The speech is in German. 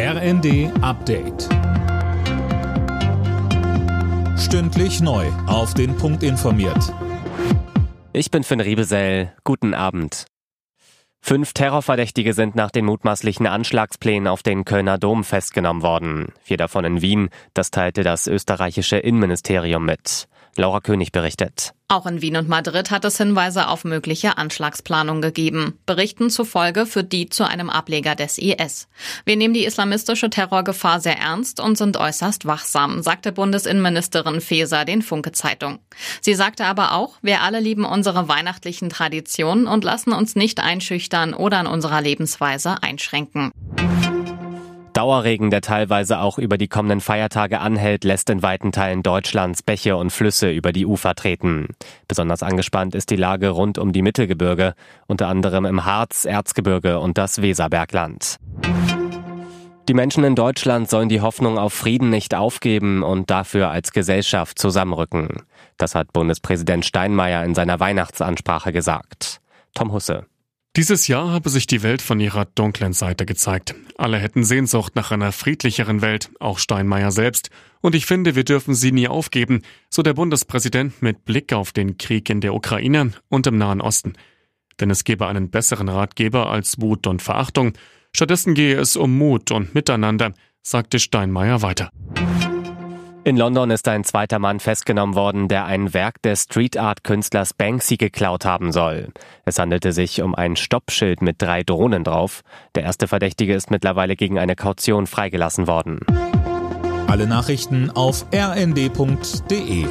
RND Update. Stündlich neu. Auf den Punkt informiert. Ich bin Finn Riebesell. Guten Abend. Fünf Terrorverdächtige sind nach den mutmaßlichen Anschlagsplänen auf den Kölner Dom festgenommen worden. Vier davon in Wien. Das teilte das österreichische Innenministerium mit. Laura König berichtet. Auch in Wien und Madrid hat es Hinweise auf mögliche Anschlagsplanung gegeben. Berichten zufolge führt die zu einem Ableger des IS. Wir nehmen die islamistische Terrorgefahr sehr ernst und sind äußerst wachsam, sagte Bundesinnenministerin Faeser den Funke Zeitung. Sie sagte aber auch, wir alle lieben unsere weihnachtlichen Traditionen und lassen uns nicht einschüchtern oder an unserer Lebensweise einschränken. Dauerregen, der teilweise auch über die kommenden Feiertage anhält, lässt in weiten Teilen Deutschlands Bäche und Flüsse über die Ufer treten. Besonders angespannt ist die Lage rund um die Mittelgebirge, unter anderem im Harz, Erzgebirge und das Weserbergland. Die Menschen in Deutschland sollen die Hoffnung auf Frieden nicht aufgeben und dafür als Gesellschaft zusammenrücken. Das hat Bundespräsident Steinmeier in seiner Weihnachtsansprache gesagt. Tom Husse. Dieses Jahr habe sich die Welt von ihrer dunklen Seite gezeigt. Alle hätten Sehnsucht nach einer friedlicheren Welt, auch Steinmeier selbst. Und ich finde, wir dürfen sie nie aufgeben, so der Bundespräsident mit Blick auf den Krieg in der Ukraine und im Nahen Osten. Denn es gebe einen besseren Ratgeber als Wut und Verachtung. Stattdessen gehe es um Mut und Miteinander, sagte Steinmeier weiter. In London ist ein zweiter Mann festgenommen worden, der ein Werk des Street Art Künstlers Banksy geklaut haben soll. Es handelte sich um ein Stoppschild mit drei Drohnen drauf. Der erste Verdächtige ist mittlerweile gegen eine Kaution freigelassen worden. Alle Nachrichten auf rnd.de